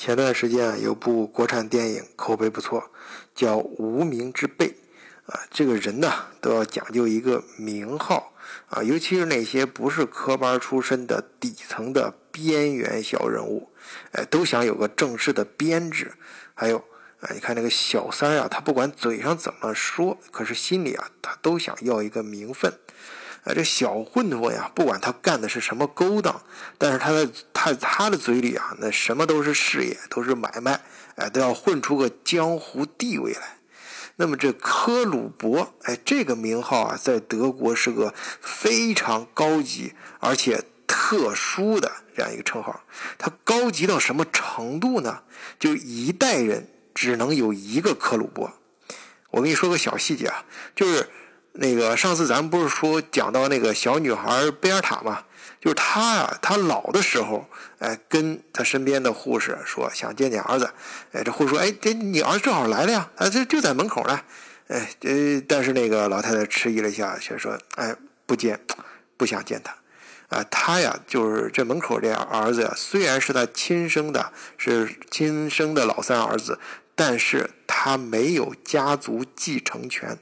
前段时间啊，有部国产电影口碑不错，叫《无名之辈》啊。这个人呢，都要讲究一个名号啊，尤其是那些不是科班出身的底层的边缘小人物，哎，都想有个正式的编制。还有啊，你看那个小三啊，他不管嘴上怎么说，可是心里啊，他都想要一个名分。啊，这小混混呀，不管他干的是什么勾当，但是他的他他的嘴里啊，那什么都是事业，都是买卖，哎，都要混出个江湖地位来。那么这科鲁伯，哎，这个名号啊，在德国是个非常高级而且特殊的这样一个称号。它高级到什么程度呢？就一代人只能有一个科鲁伯。我跟你说个小细节啊，就是。那个上次咱们不是说讲到那个小女孩贝尔塔嘛？就是她啊，她老的时候，哎，跟她身边的护士说想见见儿子，哎，这护士说，哎，这你儿子正好来了呀，啊，这就在门口呢，哎，呃，但是那个老太太迟疑了一下，却说，哎，不见，不想见他，啊，他呀，就是这门口这儿子呀，虽然是他亲生的，是亲生的老三儿子，但是他没有家族继承权，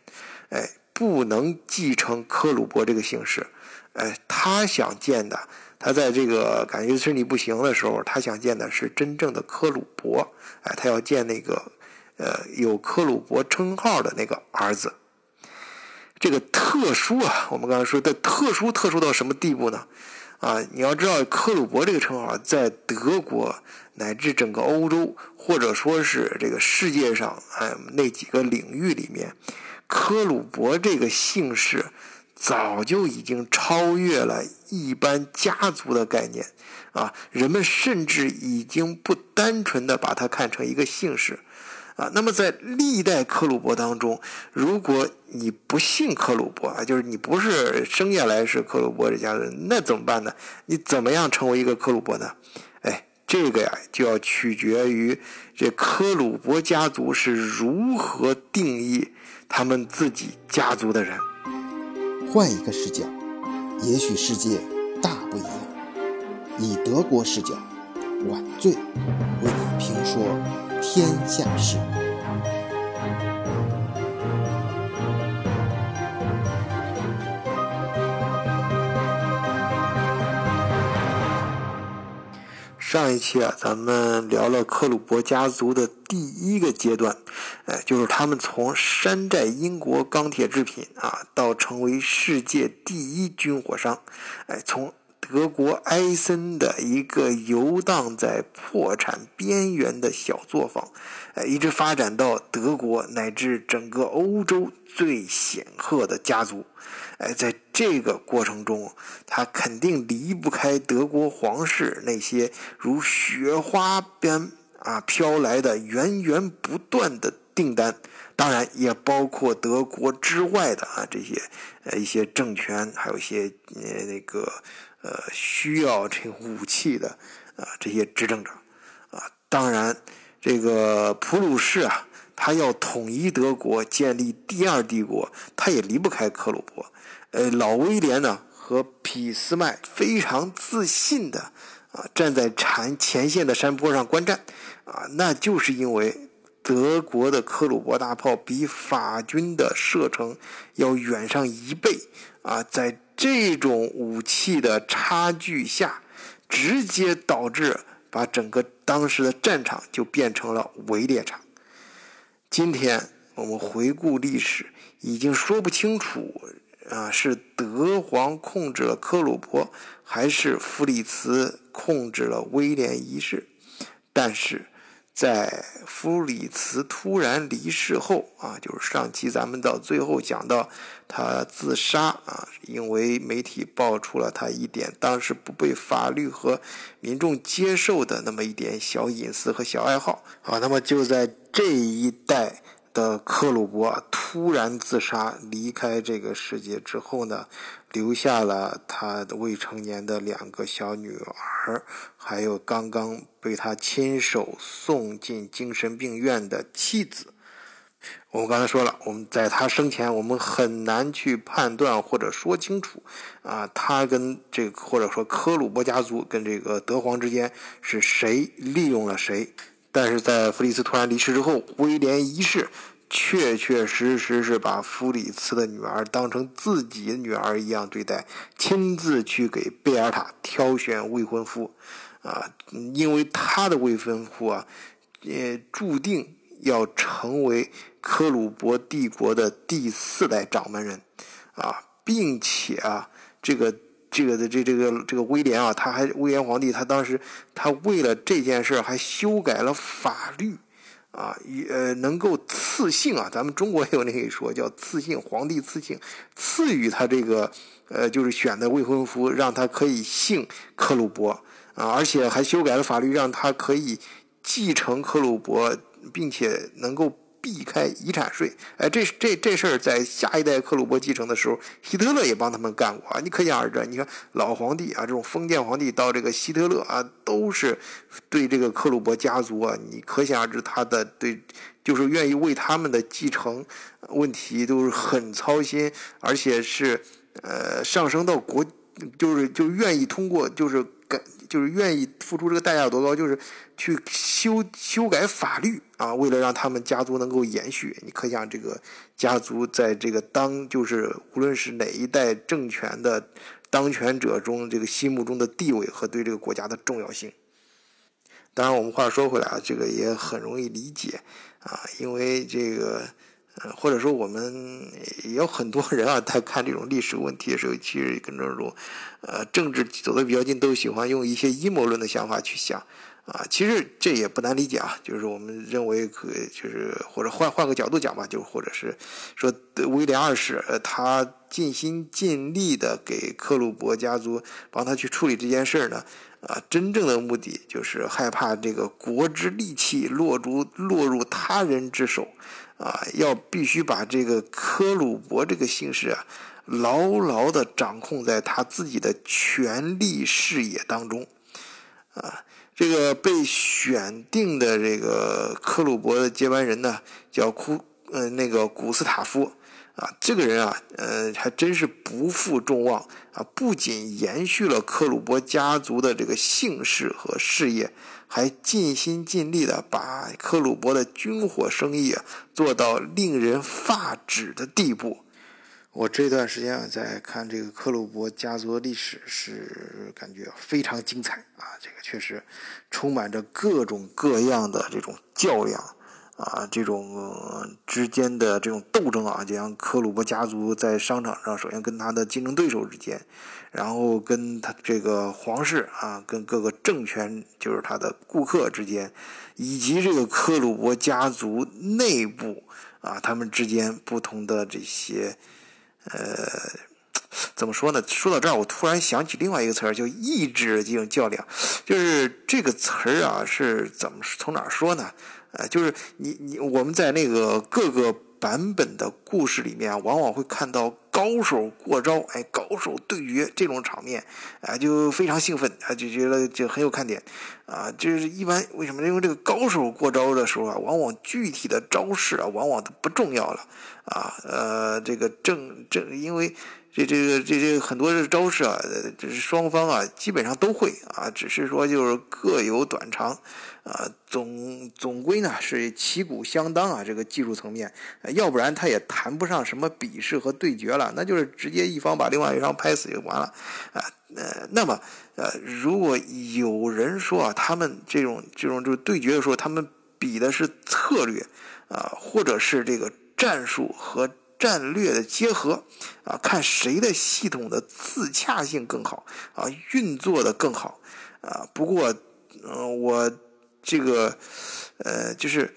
哎。不能继承克鲁伯这个姓氏，哎，他想见的，他在这个感觉身体不行的时候，他想见的是真正的克鲁伯，哎，他要见那个，呃，有克鲁伯称号的那个儿子。这个特殊啊，我们刚才说的特殊，特殊到什么地步呢？啊，你要知道克鲁伯这个称号在德国乃至整个欧洲，或者说是这个世界上，哎，那几个领域里面。科鲁伯这个姓氏早就已经超越了一般家族的概念啊！人们甚至已经不单纯的把它看成一个姓氏啊。那么在历代科鲁伯当中，如果你不姓科鲁伯啊，就是你不是生下来是科鲁伯这家人，那怎么办呢？你怎么样成为一个科鲁伯呢？哎，这个呀就要取决于这科鲁伯家族是如何定义。他们自己家族的人，换一个视角，也许世界大不一样。以德国视角，晚醉为你评说天下事。上一期啊，咱们聊了克鲁伯家族的第一个阶段，哎，就是他们从山寨英国钢铁制品啊，到成为世界第一军火商，哎，从德国埃森的一个游荡在破产边缘的小作坊，哎，一直发展到德国乃至整个欧洲最显赫的家族。哎，在这个过程中，他肯定离不开德国皇室那些如雪花般啊飘来的源源不断的订单，当然也包括德国之外的啊这些呃一些政权，还有一些呃那个呃需要这武器的啊这些执政者啊，当然这个普鲁士啊，他要统一德国，建立第二帝国，他也离不开克虏伯。呃，老威廉呢和俾斯麦非常自信的啊站在前前线的山坡上观战啊，那就是因为德国的科鲁伯大炮比法军的射程要远上一倍啊，在这种武器的差距下，直接导致把整个当时的战场就变成了围猎场。今天我们回顾历史，已经说不清楚。啊，是德皇控制了科鲁伯，还是弗里茨控制了威廉一世？但是，在弗里茨突然离世后啊，就是上期咱们到最后讲到他自杀啊，因为媒体爆出了他一点当时不被法律和民众接受的那么一点小隐私和小爱好啊，那么就在这一代。的克鲁伯突然自杀离开这个世界之后呢，留下了他未成年的两个小女儿，还有刚刚被他亲手送进精神病院的妻子。我们刚才说了，我们在他生前，我们很难去判断或者说清楚，啊，他跟这个或者说科鲁伯家族跟这个德皇之间是谁利用了谁。但是在弗里斯突然离世之后，威廉一世确确实实是把弗里茨的女儿当成自己的女儿一样对待，亲自去给贝尔塔挑选未婚夫，啊，因为他的未婚夫啊，也注定要成为科鲁伯帝国的第四代掌门人，啊，并且啊，这个。这个的这这个这个威廉啊，他还威廉皇帝，他当时他为了这件事还修改了法律，啊，呃，能够赐姓啊，咱们中国也有那一说叫赐姓，皇帝赐姓，赐予他这个呃，就是选的未婚夫，让他可以姓克鲁伯啊，而且还修改了法律，让他可以继承克鲁伯，并且能够。避开遗产税，哎，这这这事儿在下一代克鲁伯继承的时候，希特勒也帮他们干过啊。你可想而知，你看老皇帝啊，这种封建皇帝到这个希特勒啊，都是对这个克鲁伯家族啊，你可想而知他的对，就是愿意为他们的继承问题都是很操心，而且是呃上升到国，就是就愿意通过就是改。就是愿意付出这个代价有多高，就是去修修改法律啊，为了让他们家族能够延续。你可想这个家族在这个当就是无论是哪一代政权的当权者中，这个心目中的地位和对这个国家的重要性。当然，我们话说回来啊，这个也很容易理解啊，因为这个。呃，或者说我们也有很多人啊，在看这种历史问题的时候，其实跟这种，呃，政治走得比较近，都喜欢用一些阴谋论的想法去想，啊，其实这也不难理解啊，就是我们认为可，就是或者换换个角度讲吧，就或者是说威廉二世，呃，他尽心尽力的给克鲁伯家族帮他去处理这件事呢，啊，真正的目的就是害怕这个国之利器落入落入他人之手。啊，要必须把这个克鲁伯这个姓氏啊，牢牢的掌控在他自己的权力视野当中。啊，这个被选定的这个克鲁伯的接班人呢，叫库，呃，那个古斯塔夫。啊，这个人啊，呃，还真是不负众望啊！不仅延续了克鲁伯家族的这个姓氏和事业，还尽心尽力的把克鲁伯的军火生意啊做到令人发指的地步。我这段时间，在看这个克鲁伯家族的历史，是感觉非常精彩啊！这个确实充满着各种各样的这种较量。啊，这种之间的这种斗争啊，就像克鲁伯家族在商场上，首先跟他的竞争对手之间，然后跟他这个皇室啊，跟各个政权，就是他的顾客之间，以及这个克鲁伯家族内部啊，他们之间不同的这些，呃，怎么说呢？说到这儿，我突然想起另外一个词儿，叫意志这种较量，就是这个词儿啊，是怎么从哪儿说呢？呃，就是你你我们在那个各个版本的故事里面，往往会看到高手过招，哎，高手对决这种场面，啊，就非常兴奋，啊，就觉得就很有看点，啊，就是一般为什么？因为这个高手过招的时候啊，往往具体的招式啊，往往都不重要了，啊，呃，这个正正因为。这这个这这很多的招式啊，这是双方啊基本上都会啊，只是说就是各有短长，啊总总归呢是旗鼓相当啊，这个技术层面，要不然他也谈不上什么比试和对决了，那就是直接一方把另外一方拍死就完了啊。呃，那么呃，如果有人说啊，他们这种这种就是对决的时候，他们比的是策略啊，或者是这个战术和。战略的结合，啊，看谁的系统的自洽性更好，啊，运作的更好，啊，不过，嗯，我这个，呃，就是，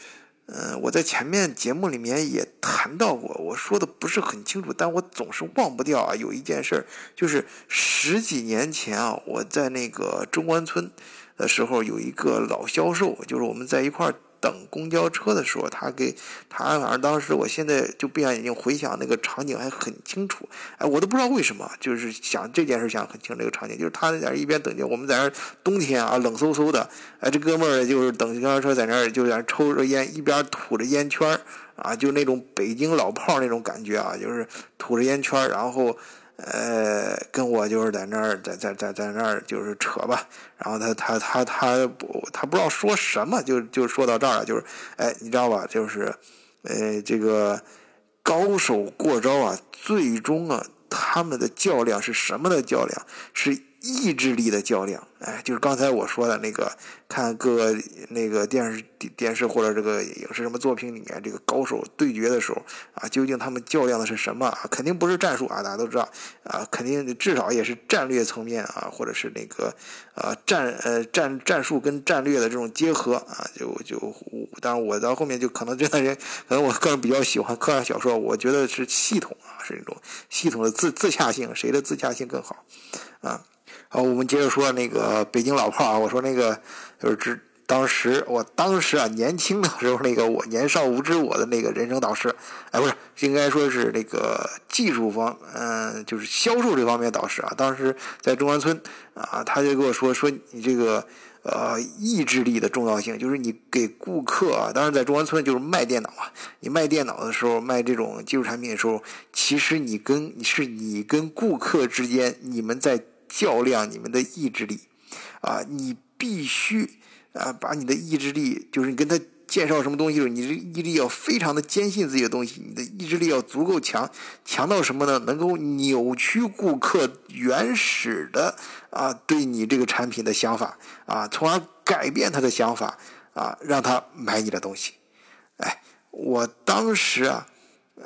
嗯，我在前面节目里面也谈到过，我说的不是很清楚，但我总是忘不掉啊。有一件事儿，就是十几年前啊，我在那个中关村的时候，有一个老销售，就是我们在一块儿。等公交车的时候，他给他反正当时我现在就闭上眼睛回想那个场景还很清楚，哎，我都不知道为什么，就是想这件事想很清这个场景，就是他在那一边等着，我们在那冬天啊冷飕飕的，哎，这哥们儿就是等公交车在那儿就在那抽着烟，一边吐着烟圈儿啊，就那种北京老炮儿那种感觉啊，就是吐着烟圈儿然后。呃，跟我就是在那儿，在在在在那儿就是扯吧，然后他他他他不他不知道说什么，就就说到这儿了，就是哎，你知道吧？就是呃，这个高手过招啊，最终啊，他们的较量是什么的较量？是。意志力的较量，哎，就是刚才我说的那个，看各个那个电视电视或者这个影视什么作品里面，这个高手对决的时候啊，究竟他们较量的是什么啊？肯定不是战术啊，大家都知道啊，肯定至少也是战略层面啊，或者是那个呃战呃战战术跟战略的这种结合啊，就就当然我到后面就可能这个人，可能我个人比较喜欢科幻小说，我觉得是系统啊，是一种系统的自自洽性，谁的自洽性更好啊？好，我们接着说那个北京老炮啊。我说那个就是指，当时我当时啊年轻的时候，那个我年少无知，我的那个人生导师，哎，不是，应该说是那个技术方，嗯，就是销售这方面导师啊。当时在中关村啊，他就跟我说说你这个呃意志力的重要性，就是你给顾客啊，当然在中关村就是卖电脑啊，你卖电脑的时候，卖这种技术产品的时候，其实你跟是你跟顾客之间，你们在。较量你们的意志力，啊，你必须啊，把你的意志力，就是你跟他介绍什么东西，你这意志力要非常的坚信自己的东西，你的意志力要足够强，强到什么呢？能够扭曲顾客原始的啊对你这个产品的想法啊，从而改变他的想法啊，让他买你的东西。哎，我当时啊，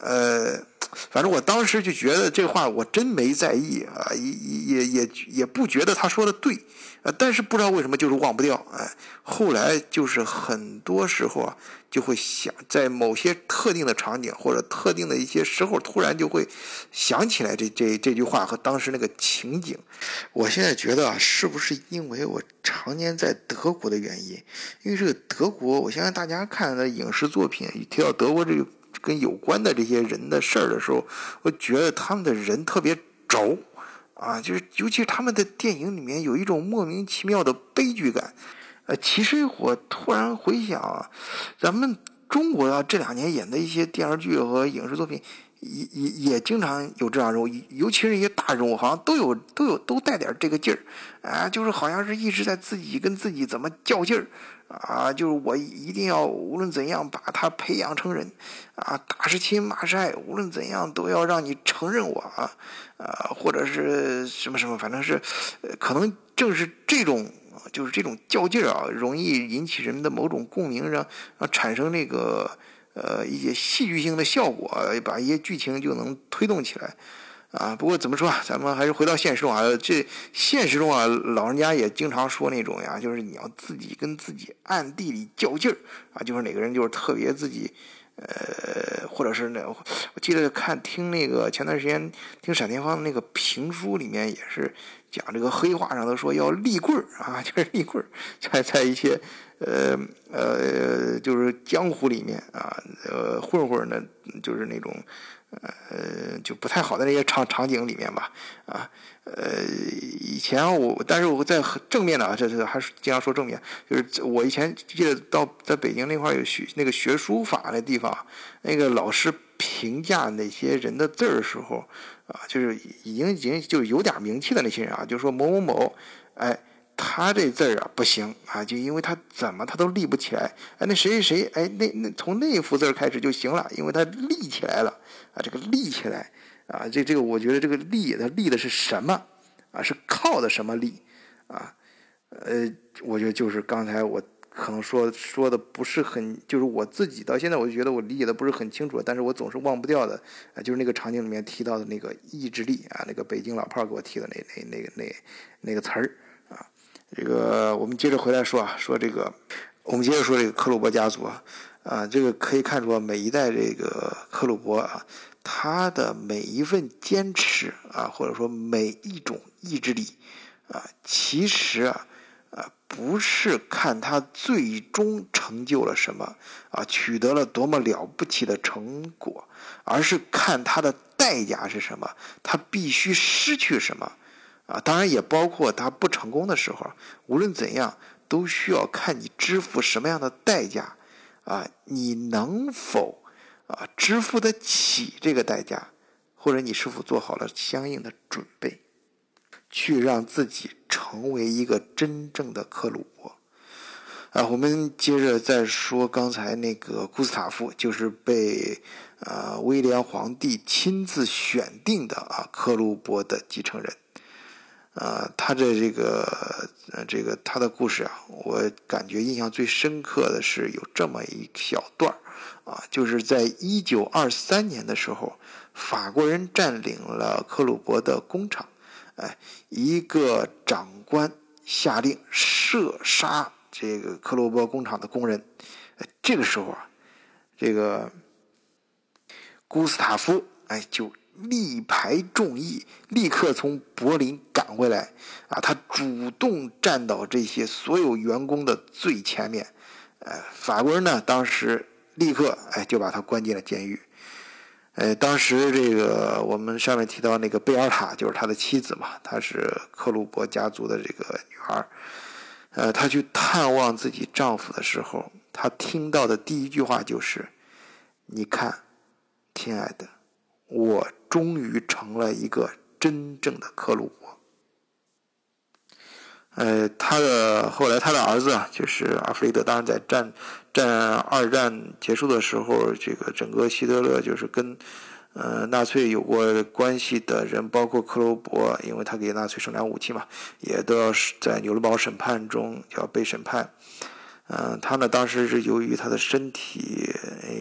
呃。反正我当时就觉得这话我真没在意啊，也也也也不觉得他说的对，呃，但是不知道为什么就是忘不掉，哎，后来就是很多时候啊，就会想在某些特定的场景或者特定的一些时候，突然就会想起来这这这句话和当时那个情景。我现在觉得啊，是不是因为我常年在德国的原因？因为这个德国，我相信大家看的影视作品提到德国这个。跟有关的这些人的事儿的时候，我觉得他们的人特别轴，啊，就是尤其是他们的电影里面有一种莫名其妙的悲剧感。呃，其实我突然回想，咱们中国啊这两年演的一些电视剧和影视作品，也也也经常有这样人物，尤其是一些大人物，好像都有都有都带点这个劲儿，啊，就是好像是一直在自己跟自己怎么较劲儿。啊，就是我一定要无论怎样把他培养成人，啊，打是亲骂是爱，无论怎样都要让你承认我啊，啊，或者是什么什么，反正是，可能正是这种，就是这种较劲儿啊，容易引起人们的某种共鸣，让让产生那个呃一些戏剧性的效果，把一些剧情就能推动起来。啊，不过怎么说，咱们还是回到现实中啊。这现实中啊，老人家也经常说那种呀，就是你要自己跟自己暗地里较劲儿啊，就是哪个人就是特别自己，呃，或者是那，我记得看听那个前段时间听单田芳那个评书里面也是讲这个黑话上头说要立棍儿啊，就是立棍儿，在在一些呃呃就是江湖里面啊，呃混混呢，就是那种。呃，就不太好的那些场场景里面吧，啊，呃，以前我，但是我在正面的啊，这是还是经常说正面，就是我以前记得到在北京那块有学那个学书法的地方，那个老师评价那些人的字儿的时候，啊，就是已经已经就有点名气的那些人啊，就说某某某，哎。他这字儿啊不行啊，就因为他怎么他都立不起来。哎，那谁谁谁，哎，那那从那幅字开始就行了，因为他立起来了啊。这个立起来啊，这这个我觉得这个立，他立的是什么啊？是靠的什么立啊？呃，我觉得就是刚才我可能说说的不是很，就是我自己到现在我就觉得我理解的不是很清楚，但是我总是忘不掉的啊，就是那个场景里面提到的那个意志力啊，那个北京老炮给我提的那那那个那那个词儿。这个我们接着回来说啊，说这个，我们接着说这个克虏伯家族啊，啊，这个可以看出每一代这个克虏伯啊，他的每一份坚持啊，或者说每一种意志力啊，其实啊，啊，不是看他最终。成就了什么啊，取得了多么了不起的成果，而是看他的代价是什么，他必须失去什么啊。当然也包括他不成功的时候，无论怎样，都需要看你支付什么样的代价啊，你能否啊支付得起这个代价，或者你是否做好了相应的准备。去让自己成为一个真正的克鲁伯啊！我们接着再说刚才那个古斯塔夫，就是被啊威廉皇帝亲自选定的啊克鲁伯的继承人啊。他的这个这个他的故事啊，我感觉印象最深刻的是有这么一小段啊，就是在一九二三年的时候，法国人占领了克鲁伯的工厂。哎，一个长官下令射杀这个克罗伯工厂的工人。这个时候啊，这个古斯塔夫哎就力排众议，立刻从柏林赶回来。啊，他主动站到这些所有员工的最前面。哎，法国人呢，当时立刻哎就把他关进了监狱。呃，当时这个我们上面提到那个贝尔塔，就是他的妻子嘛，她是克鲁伯家族的这个女儿。呃，她去探望自己丈夫的时候，她听到的第一句话就是：“你看，亲爱的，我终于成了一个真正的克鲁伯。”呃，他的后来他的儿子啊，就是阿弗雷德，当然在战。战二战结束的时候，这个整个希特勒就是跟，呃，纳粹有过关系的人，包括克罗伯，因为他给纳粹生产武器嘛，也都要在纽伦堡审判中要被审判。嗯，他呢当时是由于他的身体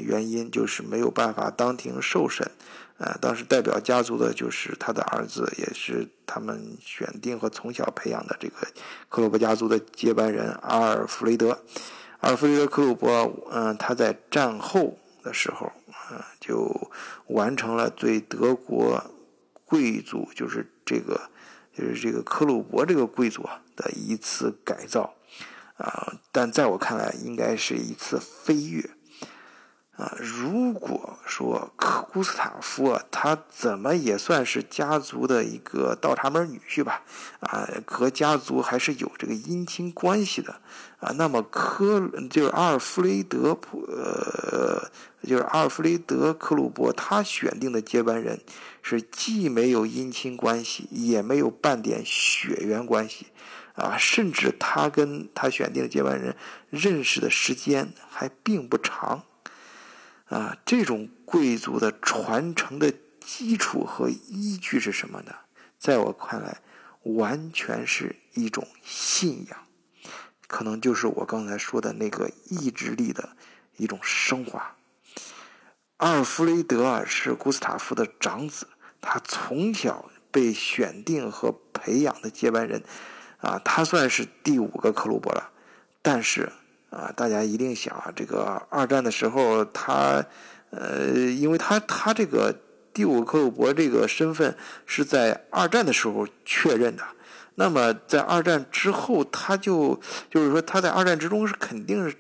原因，就是没有办法当庭受审。呃，当时代表家族的就是他的儿子，也是他们选定和从小培养的这个克鲁伯家族的接班人阿尔弗雷德。阿尔弗雷德·克鲁伯，嗯，他在战后的时候，嗯，就完成了对德国贵族，就是这个，就是这个克鲁伯这个贵族啊的一次改造，啊，但在我看来，应该是一次飞跃。啊，如果说科古斯塔夫啊，他怎么也算是家族的一个倒插门女婿吧？啊，和家族还是有这个姻亲关系的啊。那么科就是阿尔弗雷德普，呃，就是阿尔弗雷德克鲁伯，他选定的接班人是既没有姻亲关系，也没有半点血缘关系啊，甚至他跟他选定的接班人认识的时间还并不长。啊，这种贵族的传承的基础和依据是什么呢？在我看来，完全是一种信仰，可能就是我刚才说的那个意志力的一种升华。阿尔弗雷德啊，是古斯塔夫的长子，他从小被选定和培养的接班人，啊，他算是第五个克鲁伯了，但是。啊，大家一定想啊，这个二战的时候，他，呃，因为他他这个第五克鲁伯这个身份是在二战的时候确认的，那么在二战之后，他就就是说他在二战之中是肯定是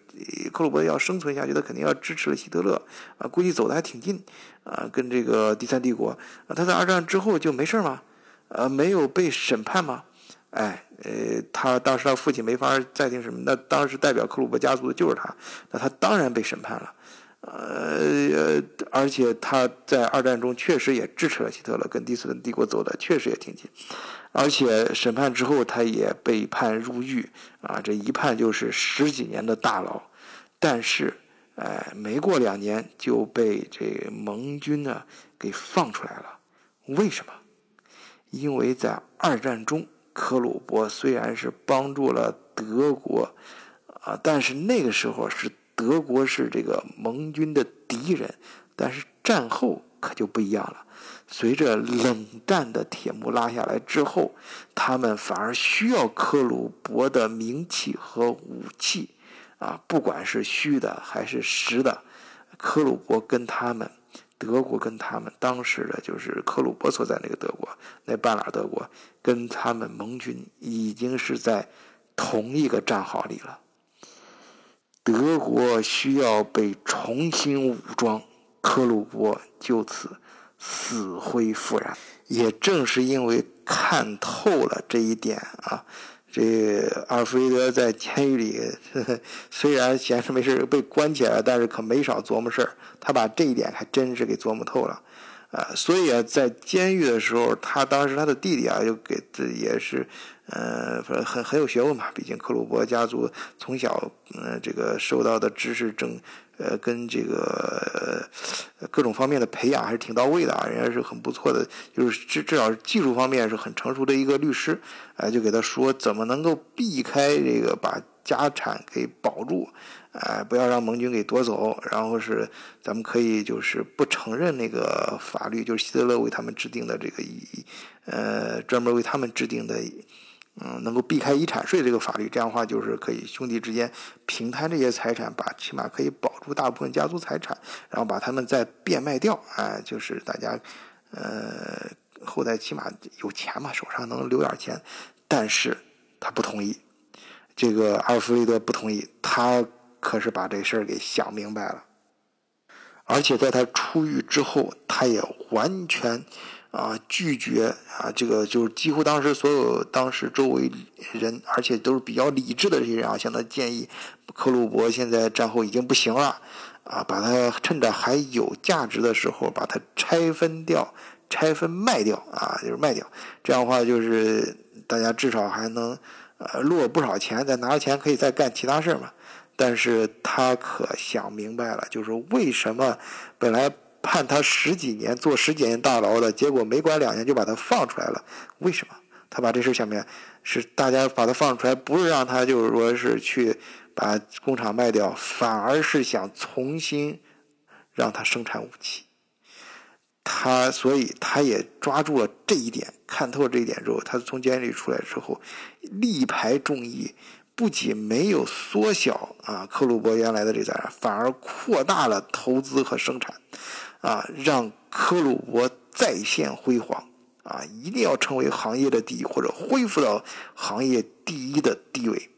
克鲁伯要生存下去，他肯定要支持了希特勒啊，估计走的还挺近啊，跟这个第三帝国啊，他在二战之后就没事吗？呃，没有被审判吗？哎，呃，他当时他父亲没法再定什么，那当时代表克鲁伯家族的就是他，那他当然被审判了，呃，而且他在二战中确实也支持了希特勒，跟第四帝国走的确实也挺近，而且审判之后他也被判入狱，啊，这一判就是十几年的大牢，但是，哎，没过两年就被这盟军呢给放出来了，为什么？因为在二战中。克鲁伯虽然是帮助了德国，啊，但是那个时候是德国是这个盟军的敌人，但是战后可就不一样了。随着冷战的铁幕拉下来之后，他们反而需要克鲁伯的名气和武器，啊，不管是虚的还是实的，克鲁伯跟他们。德国跟他们当时的就是克鲁伯所在那个德国，那半拉德国，跟他们盟军已经是在同一个战壕里了。德国需要被重新武装，克虏伯就此死灰复燃。也正是因为看透了这一点啊，这阿尔弗雷德在监狱里虽然闲着没事被关起来，但是可没少琢磨事儿。他把这一点还真是给琢磨透了。啊，所以啊，在监狱的时候，他当时他的弟弟啊，就给这也是，呃，很很有学问嘛。毕竟克鲁伯家族从小，呃，这个受到的知识正，呃，跟这个各种方面的培养还是挺到位的啊。人家是很不错的，就是至至少技术方面是很成熟的一个律师。哎，就给他说怎么能够避开这个把家产给保住。哎，不要让盟军给夺走，然后是咱们可以就是不承认那个法律，就是希特勒为他们制定的这个遗，呃，专门为他们制定的，嗯，能够避开遗产税这个法律，这样的话就是可以兄弟之间平摊这些财产，把起码可以保住大部分家族财产，然后把他们再变卖掉，哎，就是大家，呃，后代起码有钱嘛，手上能留点钱，但是他不同意，这个阿尔弗雷德不同意，他。可是把这事儿给想明白了，而且在他出狱之后，他也完全啊拒绝啊这个就是几乎当时所有当时周围人，而且都是比较理智的这些人啊，向他建议，克鲁伯现在战后已经不行了啊，把他趁着还有价值的时候把它拆分掉，拆分卖掉啊，就是卖掉，这样的话就是大家至少还能呃落不少钱，再拿着钱可以再干其他事儿嘛。但是他可想明白了，就是为什么本来判他十几年坐十几年大牢的，结果没关两年就把他放出来了？为什么？他把这事想明白，是大家把他放出来，不是让他就是说是去把工厂卖掉，反而是想重新让他生产武器。他所以他也抓住了这一点，看透这一点之后，他从监狱里出来之后，力排众议。不仅没有缩小啊克鲁伯原来的这点，反而扩大了投资和生产，啊，让克鲁伯再现辉煌啊！一定要成为行业的第一，或者恢复到行业第一的地位。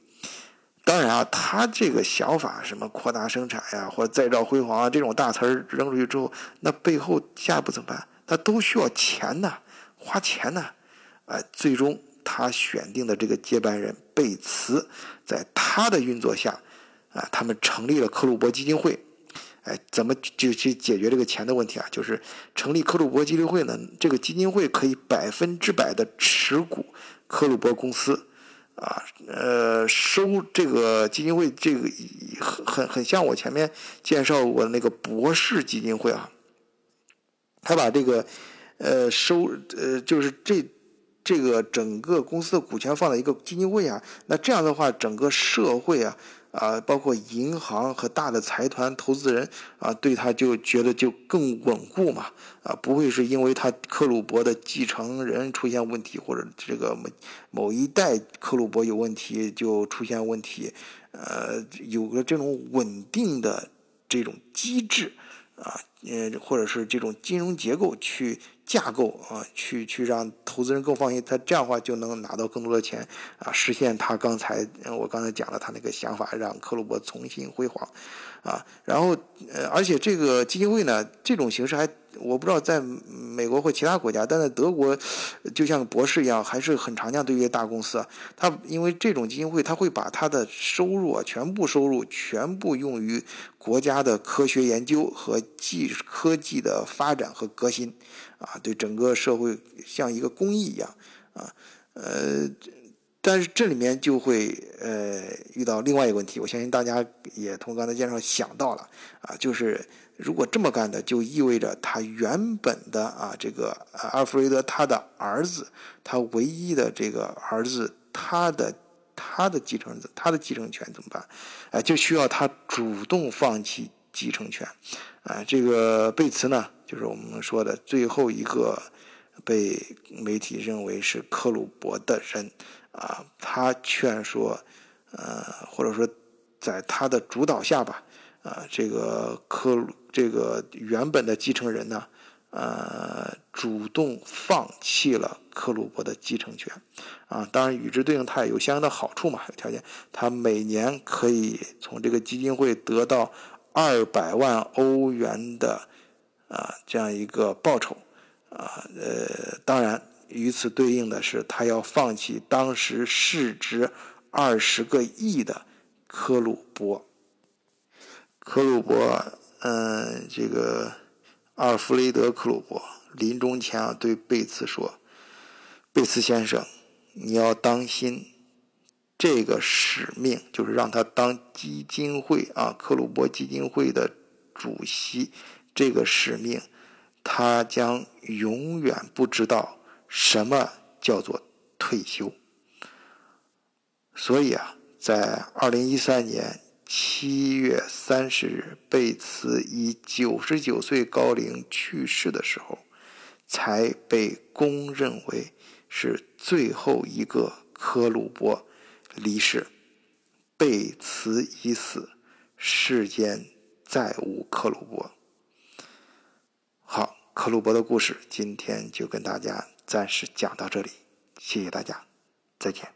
当然啊，他这个想法，什么扩大生产呀，或者再造辉煌啊，这种大词儿扔出去之后，那背后下一步怎么办？他都需要钱呐，花钱呐，哎，最终。他选定的这个接班人贝茨，在他的运作下，啊，他们成立了克鲁伯基金会。哎，怎么就去解决这个钱的问题啊？就是成立克鲁伯基金会呢？这个基金会可以百分之百的持股克鲁伯公司，啊，呃，收这个基金会这个很很很像我前面介绍过的那个博士基金会啊。他把这个呃收呃就是这。这个整个公司的股权放在一个基金会啊，那这样的话，整个社会啊，啊，包括银行和大的财团投资人啊，对他就觉得就更稳固嘛，啊，不会是因为他克鲁伯的继承人出现问题，或者这个某某一代克鲁伯有问题就出现问题，呃，有个这种稳定的这种机制啊，呃，或者是这种金融结构去。架构啊，去去让投资人更放心，他这样的话就能拿到更多的钱啊，实现他刚才我刚才讲了他那个想法，让克鲁伯重新辉煌啊。然后呃，而且这个基金会呢，这种形式还我不知道在美国或其他国家，但在德国，就像博士一样，还是很常见。对于大公司，他因为这种基金会，他会把他的收入啊，全部收入全部用于国家的科学研究和技科技的发展和革新。啊，对整个社会像一个公益一样，啊，呃，但是这里面就会呃遇到另外一个问题，我相信大家也从刚才介绍想到了，啊，就是如果这么干的，就意味着他原本的啊这个阿弗雷德他的儿子，他唯一的这个儿子，他的他的继承子，他的继承权怎么办？哎，就需要他主动放弃继承权，啊，这个贝茨呢？就是我们说的最后一个被媒体认为是克鲁伯的人啊，他劝说，呃，或者说在他的主导下吧，啊，这个克这个原本的继承人呢，呃，主动放弃了克鲁伯的继承权，啊，当然与之对应，他也有相应的好处嘛，有条件，他每年可以从这个基金会得到二百万欧元的啊这样一个报酬，啊，呃，当然与此对应的是，他要放弃当时市值二十个亿的科鲁伯，克鲁伯，嗯，这个。阿尔弗雷德·克鲁伯临终前啊，对贝茨说：“贝茨先生，你要当心，这个使命就是让他当基金会啊，克鲁伯基金会的主席。这个使命，他将永远不知道什么叫做退休。所以啊，在二零一三年。”七月三十日，贝茨以九十九岁高龄去世的时候，才被公认为是最后一个科鲁伯离世。贝茨已死，世间再无克鲁伯。好，克鲁伯的故事今天就跟大家暂时讲到这里，谢谢大家，再见。